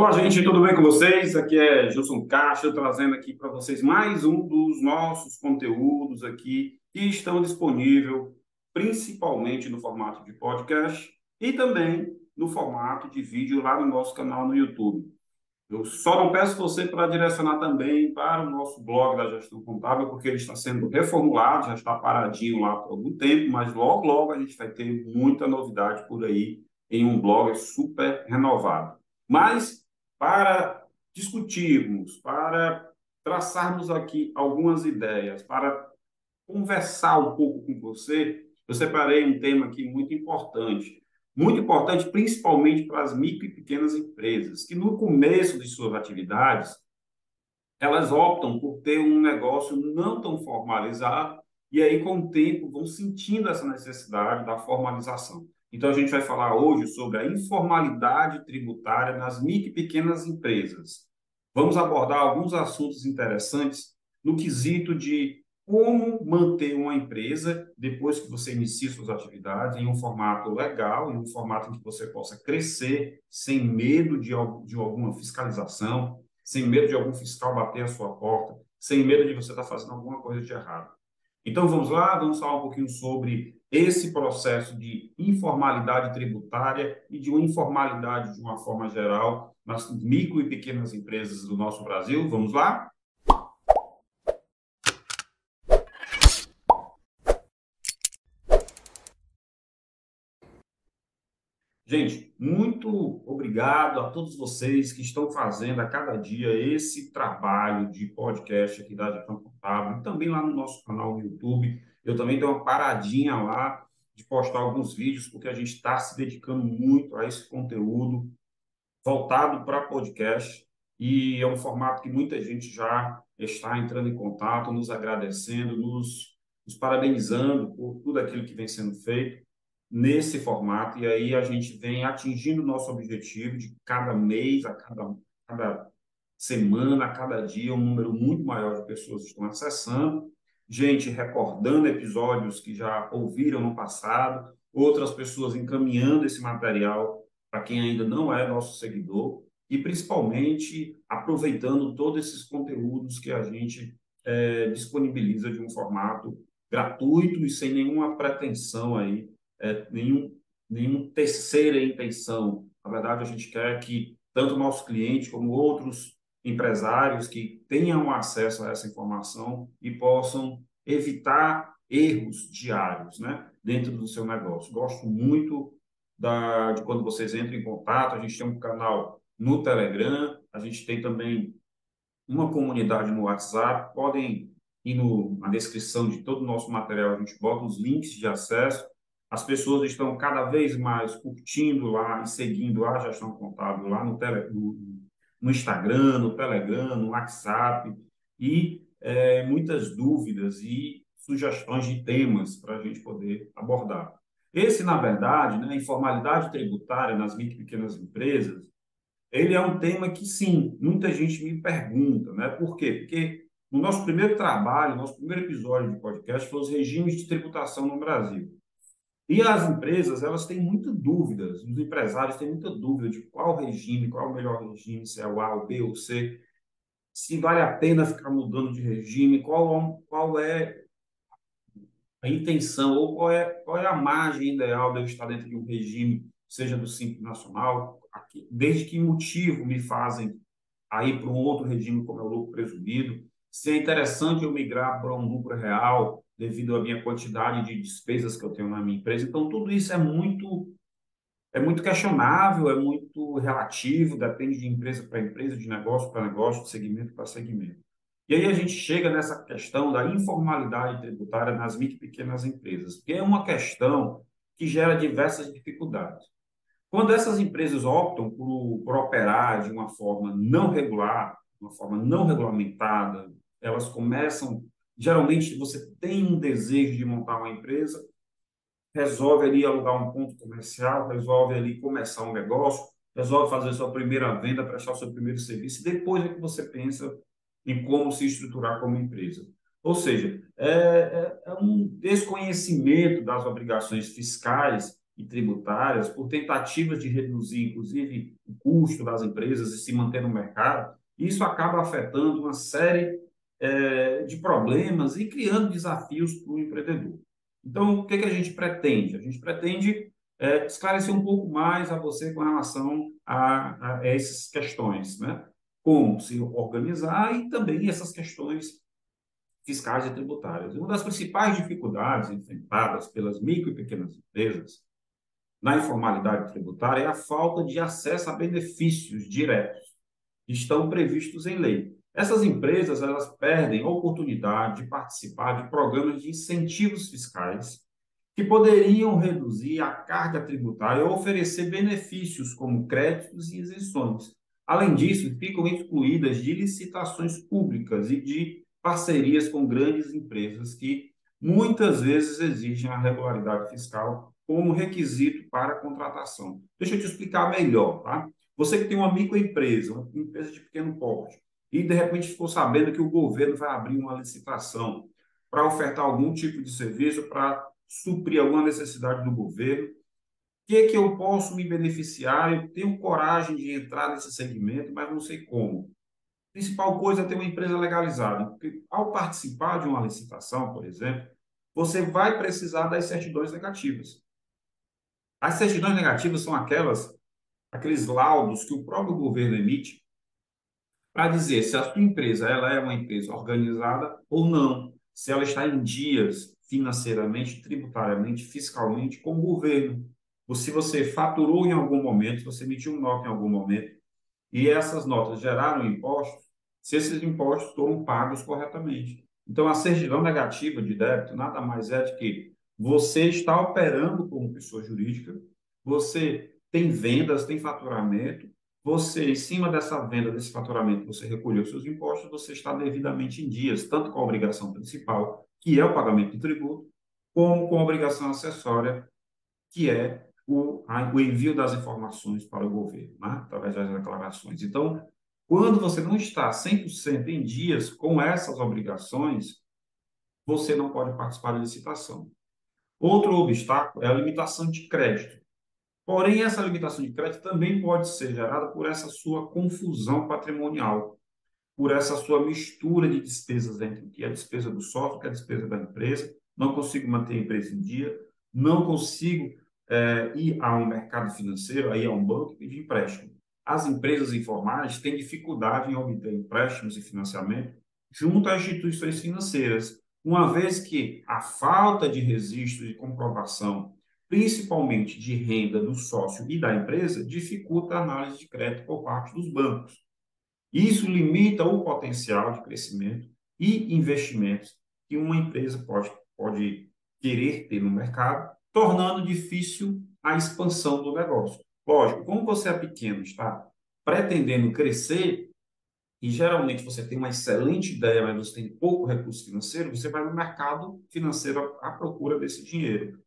Olá, gente, tudo bem com vocês? Aqui é Gilson Caixa, trazendo aqui para vocês mais um dos nossos conteúdos aqui que estão disponíveis principalmente no formato de podcast e também no formato de vídeo lá no nosso canal no YouTube. Eu só não peço você para direcionar também para o nosso blog da gestão contábil, porque ele está sendo reformulado, já está paradinho lá por algum tempo, mas logo, logo a gente vai ter muita novidade por aí em um blog super renovado. Mas, para discutirmos, para traçarmos aqui algumas ideias, para conversar um pouco com você, eu separei um tema aqui muito importante. Muito importante, principalmente para as micro e pequenas empresas, que no começo de suas atividades, elas optam por ter um negócio não tão formalizado e aí, com o tempo, vão sentindo essa necessidade da formalização. Então, a gente vai falar hoje sobre a informalidade tributária nas micro e pequenas empresas. Vamos abordar alguns assuntos interessantes no quesito de como manter uma empresa depois que você inicia suas atividades em um formato legal, em um formato em que você possa crescer sem medo de, de alguma fiscalização, sem medo de algum fiscal bater a sua porta, sem medo de você estar fazendo alguma coisa de errado. Então vamos lá, vamos falar um pouquinho sobre esse processo de informalidade tributária e de uma informalidade de uma forma geral nas micro e pequenas empresas do nosso Brasil. Vamos lá? Gente, muito obrigado a todos vocês que estão fazendo a cada dia esse trabalho de podcast aqui da Gestão Contábil também lá no nosso canal no YouTube. Eu também dei uma paradinha lá de postar alguns vídeos, porque a gente está se dedicando muito a esse conteúdo voltado para podcast e é um formato que muita gente já está entrando em contato, nos agradecendo, nos, nos parabenizando por tudo aquilo que vem sendo feito nesse formato, e aí a gente vem atingindo o nosso objetivo de cada mês, a cada, cada semana, a cada dia, um número muito maior de pessoas estão acessando, gente recordando episódios que já ouviram no passado, outras pessoas encaminhando esse material para quem ainda não é nosso seguidor, e principalmente aproveitando todos esses conteúdos que a gente é, disponibiliza de um formato gratuito e sem nenhuma pretensão aí é, nenhum, nenhuma terceira intenção. Na verdade, a gente quer que tanto nosso cliente como outros empresários que tenham acesso a essa informação e possam evitar erros diários né, dentro do seu negócio. Gosto muito da, de quando vocês entram em contato. A gente tem um canal no Telegram, a gente tem também uma comunidade no WhatsApp. Podem ir no, na descrição de todo o nosso material, a gente bota os links de acesso as pessoas estão cada vez mais curtindo lá e seguindo a gestão contábil lá no, tele, no, no Instagram, no Telegram, no WhatsApp, e é, muitas dúvidas e sugestões de temas para a gente poder abordar. Esse, na verdade, né, a informalidade tributária nas micro e pequenas empresas, ele é um tema que, sim, muita gente me pergunta, né? Por quê? Porque no nosso primeiro trabalho, nosso primeiro episódio de podcast foi os regimes de tributação no Brasil. E as empresas, elas têm muita dúvidas, os empresários têm muita dúvida de qual regime, qual o melhor regime, se é o A, o B ou o C, se vale a pena ficar mudando de regime, qual, qual é a intenção ou qual é, qual é a margem ideal de eu estar dentro de um regime, seja do Simples Nacional, aqui, desde que motivo me fazem aí para um outro regime como é o lucro presumido, se é interessante eu migrar para um lucro real, devido à minha quantidade de despesas que eu tenho na minha empresa. Então, tudo isso é muito é muito questionável, é muito relativo, depende de empresa para empresa, de negócio para negócio, de segmento para segmento. E aí a gente chega nessa questão da informalidade tributária nas micro e pequenas empresas, que é uma questão que gera diversas dificuldades. Quando essas empresas optam por, por operar de uma forma não regular, uma forma não regulamentada, elas começam Geralmente, você tem um desejo de montar uma empresa, resolve ali alugar um ponto comercial, resolve ali começar um negócio, resolve fazer sua primeira venda, prestar seu primeiro serviço, depois é que você pensa em como se estruturar como empresa. Ou seja, é, é, é um desconhecimento das obrigações fiscais e tributárias, por tentativas de reduzir, inclusive, o custo das empresas e se manter no mercado, isso acaba afetando uma série é, de problemas e criando desafios para o empreendedor. Então, o que, que a gente pretende? A gente pretende é, esclarecer um pouco mais a você com relação a, a essas questões, né? Como se organizar e também essas questões fiscais e tributárias. Uma das principais dificuldades enfrentadas pelas micro e pequenas empresas na informalidade tributária é a falta de acesso a benefícios diretos que estão previstos em lei. Essas empresas elas perdem a oportunidade de participar de programas de incentivos fiscais que poderiam reduzir a carga tributária ou oferecer benefícios como créditos e isenções. Além disso, ficam excluídas de licitações públicas e de parcerias com grandes empresas que muitas vezes exigem a regularidade fiscal como requisito para a contratação. Deixa eu te explicar melhor, tá? Você que tem uma microempresa, uma empresa de pequeno porte, e de repente ficou sabendo que o governo vai abrir uma licitação para ofertar algum tipo de serviço para suprir alguma necessidade do governo, o que, que eu posso me beneficiar? Eu tenho coragem de entrar nesse segmento, mas não sei como principal coisa é ter uma empresa legalizada. Porque ao participar de uma licitação, por exemplo, você vai precisar das certidões negativas. As certidões negativas são aquelas, aqueles laudos que o próprio governo emite para dizer se a sua empresa ela é uma empresa organizada ou não, se ela está em dias financeiramente, tributariamente, fiscalmente com o governo. Ou se você faturou em algum momento, se você emitiu um nota em algum momento, e essas notas geraram impostos, se esses impostos foram pagos corretamente. Então, a certidão negativa de débito nada mais é de que você está operando como pessoa jurídica, você tem vendas, tem faturamento, você, em cima dessa venda, desse faturamento, você recolheu seus impostos, você está devidamente em dias, tanto com a obrigação principal, que é o pagamento do tributo, como com a obrigação acessória, que é o, o envio das informações para o governo, né? através das declarações. Então, quando você não está 100% em dias com essas obrigações, você não pode participar da licitação. Outro obstáculo é a limitação de crédito. Porém, essa limitação de crédito também pode ser gerada por essa sua confusão patrimonial, por essa sua mistura de despesas entre que é a despesa do software, que é a despesa da empresa, não consigo manter a empresa em dia, não consigo é, ir a um mercado financeiro, aí a um banco e pedir empréstimo. As empresas informais têm dificuldade em obter empréstimos e financiamento junto às instituições financeiras, uma vez que a falta de registro de comprovação, principalmente de renda do sócio e da empresa, dificulta a análise de crédito por parte dos bancos. Isso limita o potencial de crescimento e investimentos que uma empresa pode, pode querer ter no mercado tornando difícil a expansão do negócio. Lógico, como você é pequeno, está pretendendo crescer, e geralmente você tem uma excelente ideia, mas você tem pouco recurso financeiro, você vai no mercado financeiro à procura desse dinheiro.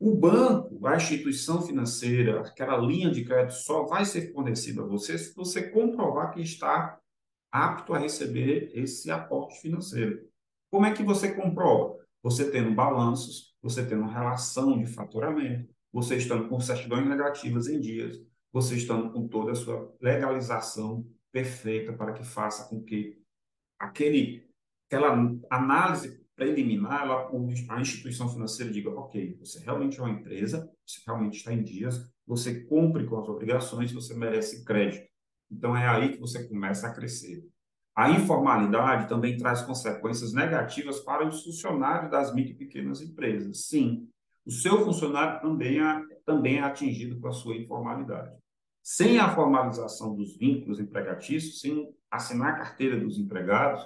O banco, a instituição financeira, aquela linha de crédito só vai ser fornecida a você se você comprovar que está apto a receber esse aporte financeiro. Como é que você comprova? Você tendo balanços, você tendo relação de faturamento, você estando com certidões negativas em dias, você estando com toda a sua legalização perfeita para que faça com que aquele, aquela análise preliminar, ela, a instituição financeira diga, ok, você realmente é uma empresa, você realmente está em dias, você cumpre com as obrigações, você merece crédito. Então é aí que você começa a crescer. A informalidade também traz consequências negativas para os funcionários das micro e pequenas empresas. Sim, o seu funcionário também é, também é atingido com a sua informalidade. Sem a formalização dos vínculos empregatícios, sem assinar a carteira dos empregados,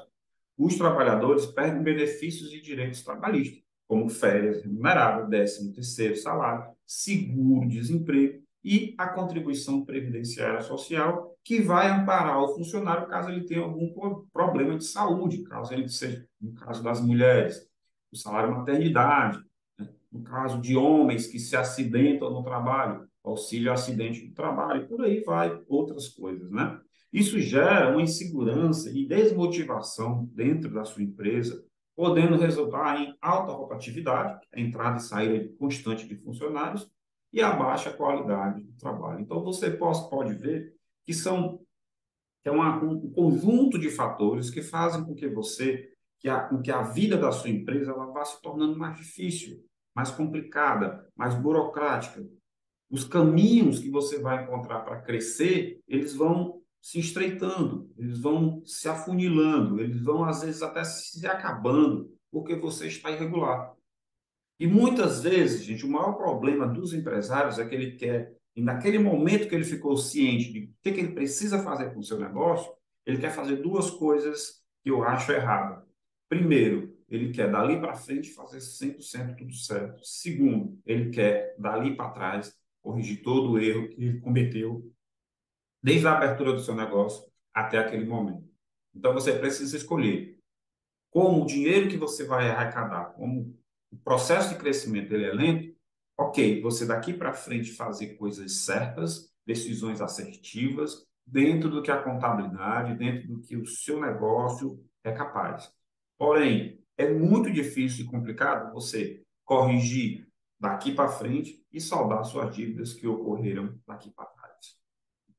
os trabalhadores perdem benefícios e direitos trabalhistas, como férias remuneradas, décimo terceiro salário, seguro-desemprego e a contribuição previdenciária social, que vai amparar o funcionário caso ele tenha algum problema de saúde, caso ele seja, no caso das mulheres, o salário maternidade, né? no caso de homens que se acidentam no trabalho, auxílio acidente do trabalho, por aí vai outras coisas, né? Isso gera uma insegurança e desmotivação dentro da sua empresa, podendo resultar em alta rotatividade, entrada e saída constante de funcionários, e a baixa qualidade do trabalho. Então, você pode, ver que são que é uma, um conjunto de fatores que fazem com que você, que a, com que a vida da sua empresa ela vá se tornando mais difícil, mais complicada, mais burocrática. Os caminhos que você vai encontrar para crescer, eles vão se estreitando, eles vão se afunilando, eles vão às vezes até se acabando, porque você está irregular. E muitas vezes, gente, o maior problema dos empresários é que ele quer, e naquele momento que ele ficou ciente de o que, ele precisa fazer com o seu negócio, ele quer fazer duas coisas que eu acho errado. Primeiro, ele quer dali para frente fazer 100% tudo certo. Segundo, ele quer dali para trás corrigir todo o erro que ele cometeu desde a abertura do seu negócio até aquele momento. Então você precisa escolher como o dinheiro que você vai arrecadar, como o processo de crescimento ele é lento, ok, você daqui para frente fazer coisas certas, decisões assertivas, dentro do que a contabilidade, dentro do que o seu negócio é capaz. Porém, é muito difícil e complicado você corrigir daqui para frente e saldar suas dívidas que ocorreram daqui para.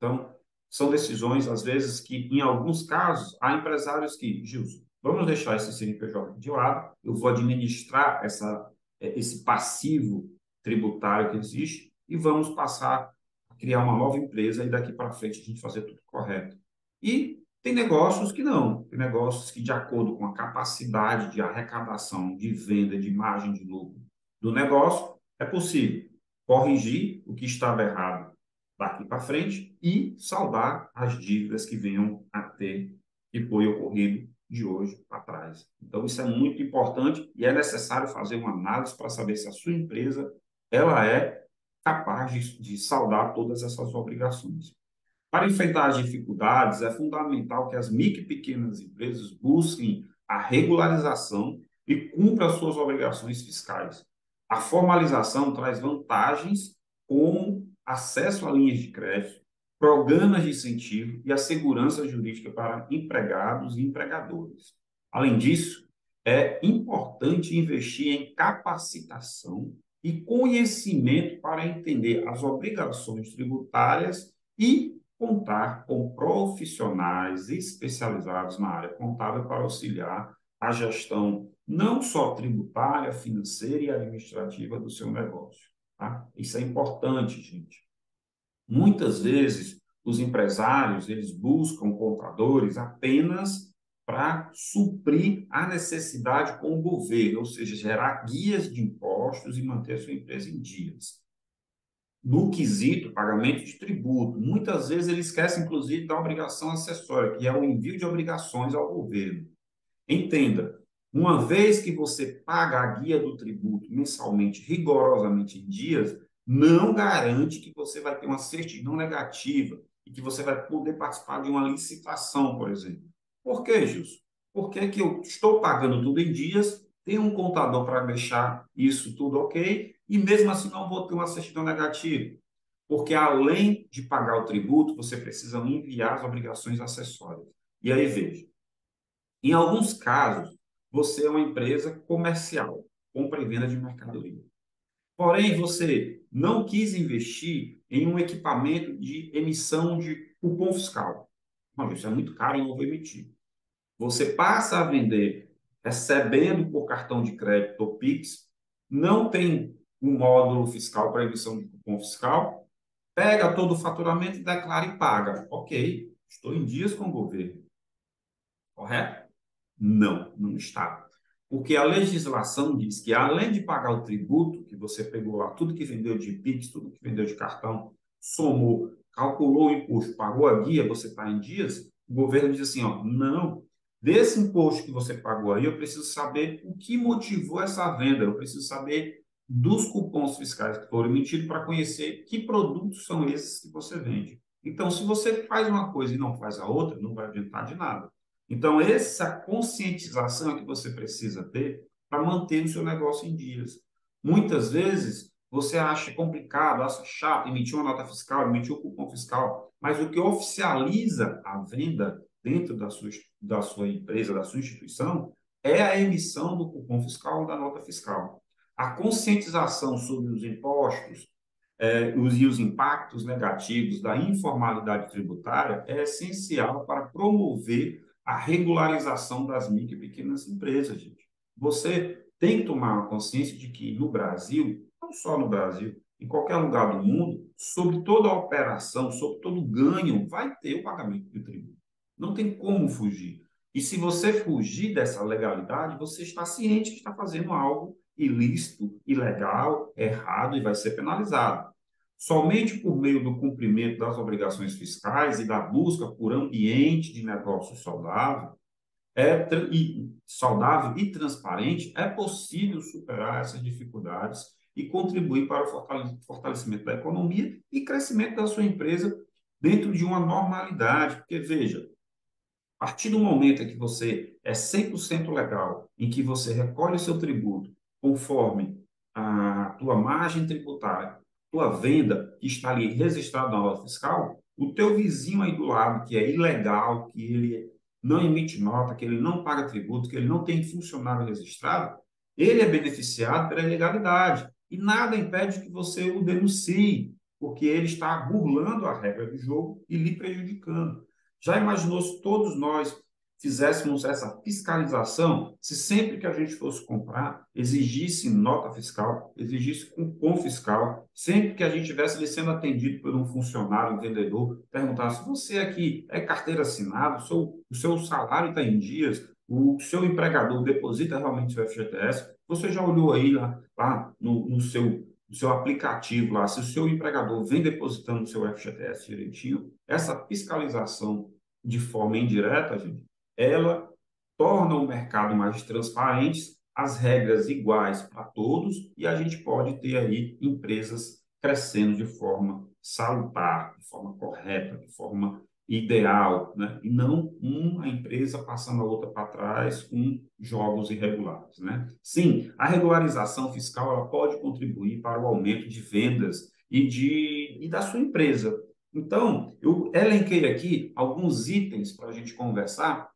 Então, são decisões, às vezes, que, em alguns casos, há empresários que, Gilson, Vamos deixar esse CNPJ de lado, eu vou administrar essa, é, esse passivo tributário que existe e vamos passar a criar uma nova empresa e daqui para frente a gente fazer tudo correto. E tem negócios que não, tem negócios que, de acordo com a capacidade de arrecadação, de venda, de margem de lucro do negócio, é possível corrigir o que estava errado daqui para frente e saldar as dívidas que venham a ter que foi ocorrido de hoje para trás. Então, isso é muito importante e é necessário fazer uma análise para saber se a sua empresa ela é capaz de, de saldar todas essas obrigações. Para enfrentar as dificuldades, é fundamental que as micro e pequenas empresas busquem a regularização e cumpram as suas obrigações fiscais. A formalização traz vantagens como acesso a linhas de crédito, programas de incentivo e a segurança jurídica para empregados e empregadores. Além disso, é importante investir em capacitação e conhecimento para entender as obrigações tributárias e contar com profissionais especializados na área contábil para auxiliar a gestão não só tributária, financeira e administrativa do seu negócio. Tá? Isso é importante, gente. Muitas vezes, os empresários eles buscam contadores apenas para suprir a necessidade com o governo, ou seja, gerar guias de impostos e manter a sua empresa em dias. No quesito pagamento de tributo, muitas vezes ele esquece, inclusive, da obrigação acessória, que é o envio de obrigações ao governo. Entenda, uma vez que você paga a guia do tributo mensalmente, rigorosamente em dias, não garante que você vai ter uma certidão negativa e que você vai poder participar de uma licitação, por exemplo. Por quê, Gilson? Porque que eu estou pagando tudo em dias, tenho um contador para deixar isso tudo ok, e mesmo assim não vou ter uma certidão negativa. Porque além de pagar o tributo, você precisa enviar as obrigações acessórias. E aí, veja, em alguns casos, você é uma empresa comercial, compra e venda de mercadoria. Porém, você não quis investir em um equipamento de emissão de cupom fiscal. Não, isso é muito caro, eu não vou emitir. Você passa a vender recebendo por cartão de crédito ou Pix, não tem um módulo fiscal para emissão de cupom fiscal, pega todo o faturamento, declara e paga. Ok, estou em dias com o governo. Correto? Não, não está. Porque a legislação diz que, além de pagar o tributo, que você pegou lá, tudo que vendeu de PIX, tudo que vendeu de cartão, somou, calculou o imposto, pagou a guia, você está em dias, o governo diz assim: ó, não, desse imposto que você pagou aí, eu preciso saber o que motivou essa venda, eu preciso saber dos cupons fiscais que foram emitidos para conhecer que produtos são esses que você vende. Então, se você faz uma coisa e não faz a outra, não vai adiantar de nada. Então, essa conscientização é que você precisa ter para manter o seu negócio em dias. Muitas vezes, você acha complicado, acha chato emitir uma nota fiscal, emitir um cupom fiscal, mas o que oficializa a venda dentro da sua, da sua empresa, da sua instituição, é a emissão do cupom fiscal ou da nota fiscal. A conscientização sobre os impostos, é, os, e os impactos negativos da informalidade tributária é essencial para promover a regularização das micro e pequenas empresas, gente. Você tem que tomar consciência de que no Brasil, não só no Brasil, em qualquer lugar do mundo, sobre toda a operação, sobre todo ganho, vai ter o pagamento de tributo. Não tem como fugir. E se você fugir dessa legalidade, você está ciente que está fazendo algo ilícito, ilegal, errado e vai ser penalizado. Somente por meio do cumprimento das obrigações fiscais e da busca por ambiente de negócio saudável, é e, saudável e transparente, é possível superar essas dificuldades e contribuir para o fortalecimento da economia e crescimento da sua empresa dentro de uma normalidade. Porque, veja, a partir do momento em que você é 100% legal, em que você recolhe o seu tributo conforme a tua margem tributária, tua venda que está ali registrada na nota fiscal, o teu vizinho aí do lado, que é ilegal, que ele não emite nota, que ele não paga tributo, que ele não tem funcionário registrado, ele é beneficiado pela ilegalidade. E nada impede que você o denuncie, porque ele está burlando a regra do jogo e lhe prejudicando. Já imaginou se todos nós fizéssemos essa fiscalização, se sempre que a gente fosse comprar, exigisse nota fiscal, exigisse cupom fiscal, sempre que a gente estivesse sendo atendido por um funcionário, um vendedor, perguntasse, você aqui é carteira assinada, o seu, o seu salário está em dias, o seu empregador deposita realmente seu FGTS, você já olhou aí lá, lá no, no seu no seu aplicativo lá, se o seu empregador vem depositando o seu FGTS direitinho, essa fiscalização de forma indireta, gente, ela torna o mercado mais transparente, as regras iguais para todos e a gente pode ter aí empresas crescendo de forma salutar, de forma correta, de forma ideal, né? e não uma empresa passando a outra para trás com jogos irregulares. Né? Sim, a regularização fiscal ela pode contribuir para o aumento de vendas e, de, e da sua empresa. Então, eu elenquei aqui alguns itens para a gente conversar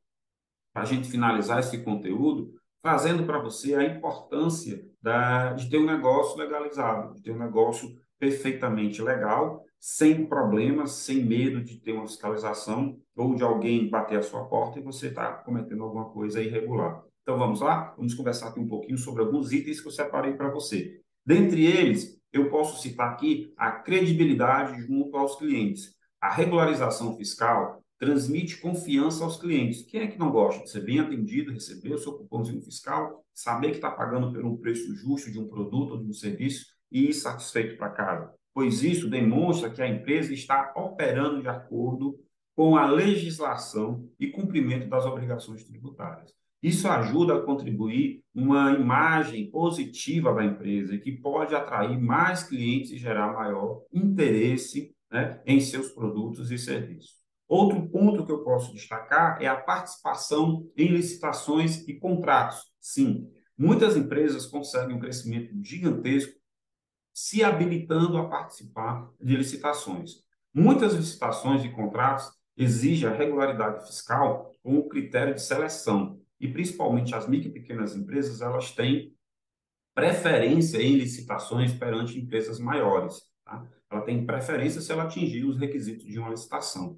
a gente finalizar esse conteúdo, trazendo para você a importância da, de ter um negócio legalizado, de ter um negócio perfeitamente legal, sem problemas, sem medo de ter uma fiscalização ou de alguém bater a sua porta e você está cometendo alguma coisa irregular. Então vamos lá? Vamos conversar aqui um pouquinho sobre alguns itens que eu separei para você. Dentre eles, eu posso citar aqui a credibilidade junto aos clientes. A regularização fiscal transmite confiança aos clientes. Quem é que não gosta de ser bem atendido, receber o seu cupomzinho fiscal, saber que está pagando por um preço justo de um produto ou de um serviço e ir satisfeito para casa? Pois isso demonstra que a empresa está operando de acordo com a legislação e cumprimento das obrigações tributárias. Isso ajuda a contribuir uma imagem positiva da empresa que pode atrair mais clientes e gerar maior interesse né, em seus produtos e serviços. Outro ponto que eu posso destacar é a participação em licitações e contratos. Sim, muitas empresas conseguem um crescimento gigantesco se habilitando a participar de licitações. Muitas licitações e contratos exigem a regularidade fiscal como critério de seleção, e principalmente as micro e pequenas empresas, elas têm preferência em licitações perante empresas maiores. Tá? Ela tem preferência se ela atingir os requisitos de uma licitação.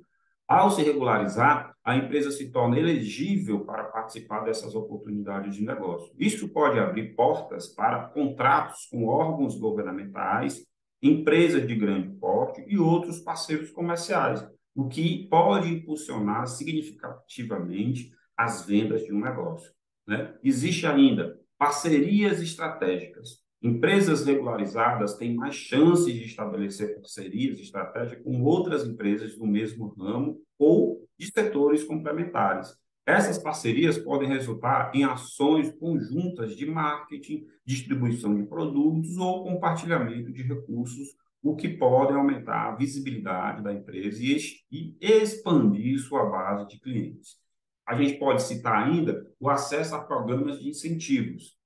Ao se regularizar, a empresa se torna elegível para participar dessas oportunidades de negócio. Isso pode abrir portas para contratos com órgãos governamentais, empresas de grande porte e outros parceiros comerciais, o que pode impulsionar significativamente as vendas de um negócio. Né? Existe ainda parcerias estratégicas. Empresas regularizadas têm mais chances de estabelecer parcerias estratégicas com outras empresas do mesmo ramo ou de setores complementares. Essas parcerias podem resultar em ações conjuntas de marketing, distribuição de produtos ou compartilhamento de recursos, o que pode aumentar a visibilidade da empresa e expandir sua base de clientes. A gente pode citar ainda o acesso a programas de incentivos,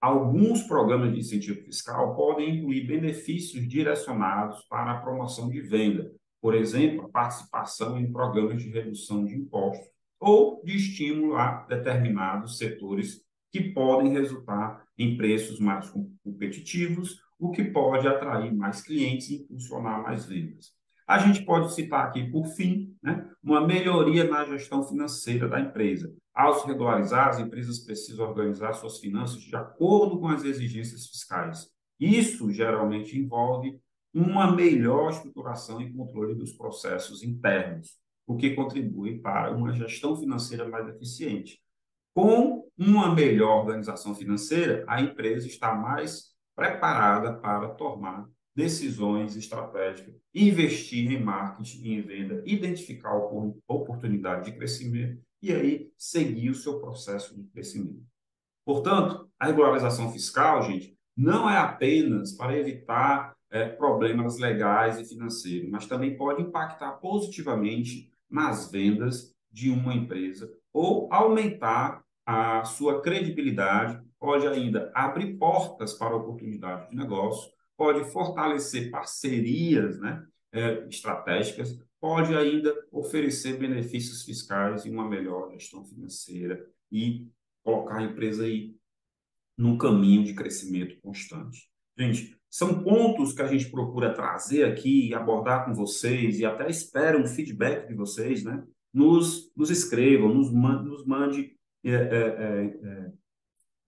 Alguns programas de incentivo fiscal podem incluir benefícios direcionados para a promoção de venda, por exemplo, a participação em programas de redução de impostos ou de estímulo a determinados setores que podem resultar em preços mais competitivos o que pode atrair mais clientes e impulsionar mais vendas. A gente pode citar aqui, por fim, né, uma melhoria na gestão financeira da empresa. Ao se regularizar, as empresas precisam organizar suas finanças de acordo com as exigências fiscais. Isso geralmente envolve uma melhor estruturação e controle dos processos internos, o que contribui para uma gestão financeira mais eficiente. Com uma melhor organização financeira, a empresa está mais preparada para tomar decisões estratégicas, investir em marketing e em venda, identificar oportunidade de crescimento e aí seguir o seu processo de crescimento. Portanto, a regularização fiscal, gente, não é apenas para evitar é, problemas legais e financeiros, mas também pode impactar positivamente nas vendas de uma empresa ou aumentar a sua credibilidade, pode ainda abrir portas para oportunidades de negócio, pode fortalecer parcerias né, é, estratégicas, pode ainda oferecer benefícios fiscais e uma melhor gestão financeira e colocar a empresa aí num caminho de crescimento constante. Gente, são pontos que a gente procura trazer aqui abordar com vocês e até espera um feedback de vocês, né? Nos, nos escrevam, nos, man, nos mande é, é, é, é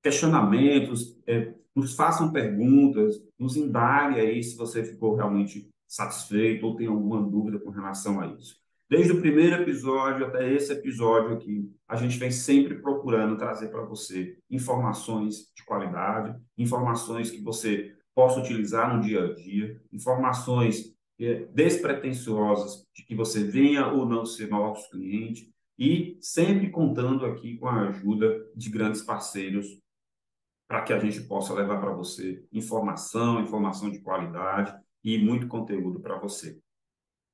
questionamentos, é, nos façam perguntas, nos indague aí se você ficou realmente satisfeito ou tem alguma dúvida com relação a isso. Desde o primeiro episódio até esse episódio aqui, a gente vem sempre procurando trazer para você informações de qualidade, informações que você possa utilizar no dia a dia, informações é, despretensiosas de que você venha ou não ser nosso cliente e sempre contando aqui com a ajuda de grandes parceiros para que a gente possa levar para você informação, informação de qualidade e muito conteúdo para você.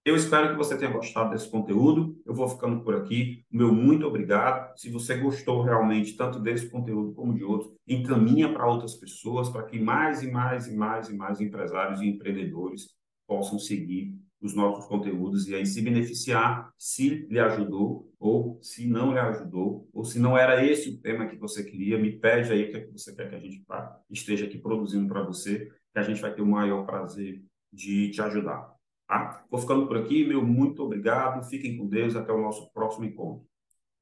Eu espero que você tenha gostado desse conteúdo. Eu vou ficando por aqui. Meu muito obrigado. Se você gostou realmente tanto desse conteúdo como de outros, encaminha para outras pessoas para que mais e mais e mais e mais empresários e empreendedores possam seguir os nossos conteúdos e aí se beneficiar se lhe ajudou ou se não lhe ajudou ou se não era esse o tema que você queria, me pede aí o que, é você quer que a gente esteja aqui produzindo para você, que a gente vai ter o maior prazer de te ajudar. Tá? Vou ficando por aqui, meu muito obrigado, fiquem com Deus, até o nosso próximo encontro.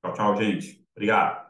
Tchau, tchau, gente. Obrigado.